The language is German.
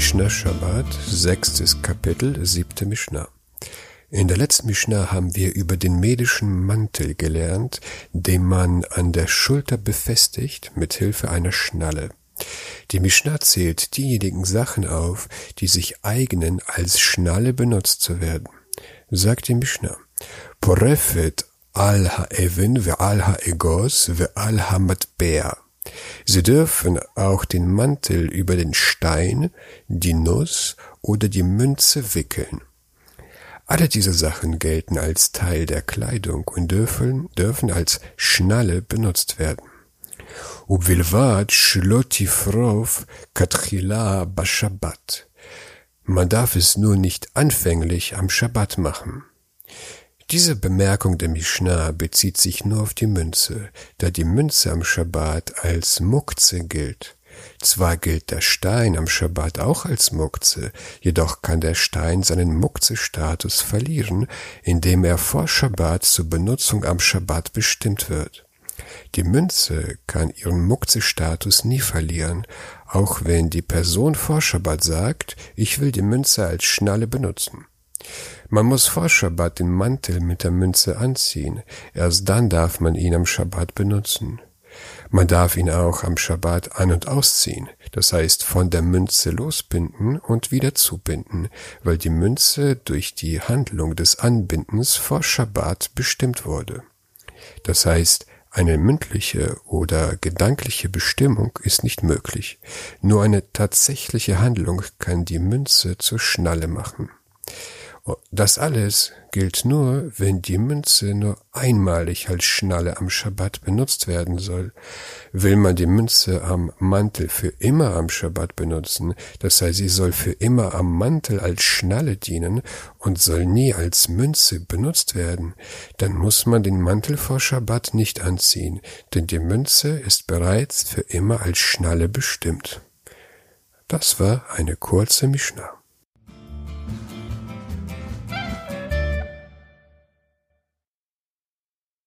Mishnah Shabbat, sechstes Kapitel, siebte Mishnah. In der letzten Mishnah haben wir über den medischen Mantel gelernt, den man an der Schulter befestigt mit Hilfe einer Schnalle. Die Mishnah zählt diejenigen Sachen auf, die sich eignen, als Schnalle benutzt zu werden. Sagt die Mishnah, Porefet al ha'evin ve al ha'egos ve al ha'matbea. Sie dürfen auch den Mantel über den Stein, die Nuss oder die Münze wickeln. Alle diese Sachen gelten als Teil der Kleidung und dürfen, dürfen als Schnalle benutzt werden. ובלבד שלא תפרוף כתחילה בשבת. Man darf es nur nicht anfänglich am Schabbat machen. Diese Bemerkung der Mishnah bezieht sich nur auf die Münze, da die Münze am Schabbat als Mukze gilt. Zwar gilt der Stein am Schabbat auch als Mukze, jedoch kann der Stein seinen Mukze-Status verlieren, indem er vor Schabbat zur Benutzung am Schabbat bestimmt wird. Die Münze kann ihren Mukze-Status nie verlieren, auch wenn die Person vor Schabbat sagt, ich will die Münze als Schnalle benutzen. Man muss vor Schabbat den Mantel mit der Münze anziehen, erst dann darf man ihn am Schabbat benutzen. Man darf ihn auch am Schabbat an- und ausziehen, das heißt von der Münze losbinden und wieder zubinden, weil die Münze durch die Handlung des Anbindens vor Schabbat bestimmt wurde. Das heißt, eine mündliche oder gedankliche Bestimmung ist nicht möglich. Nur eine tatsächliche Handlung kann die Münze zur Schnalle machen. Das alles gilt nur, wenn die Münze nur einmalig als Schnalle am Schabbat benutzt werden soll. Will man die Münze am Mantel für immer am Schabbat benutzen, das heißt, sie soll für immer am Mantel als Schnalle dienen und soll nie als Münze benutzt werden, dann muss man den Mantel vor Schabbat nicht anziehen, denn die Münze ist bereits für immer als Schnalle bestimmt. Das war eine kurze Mishnah.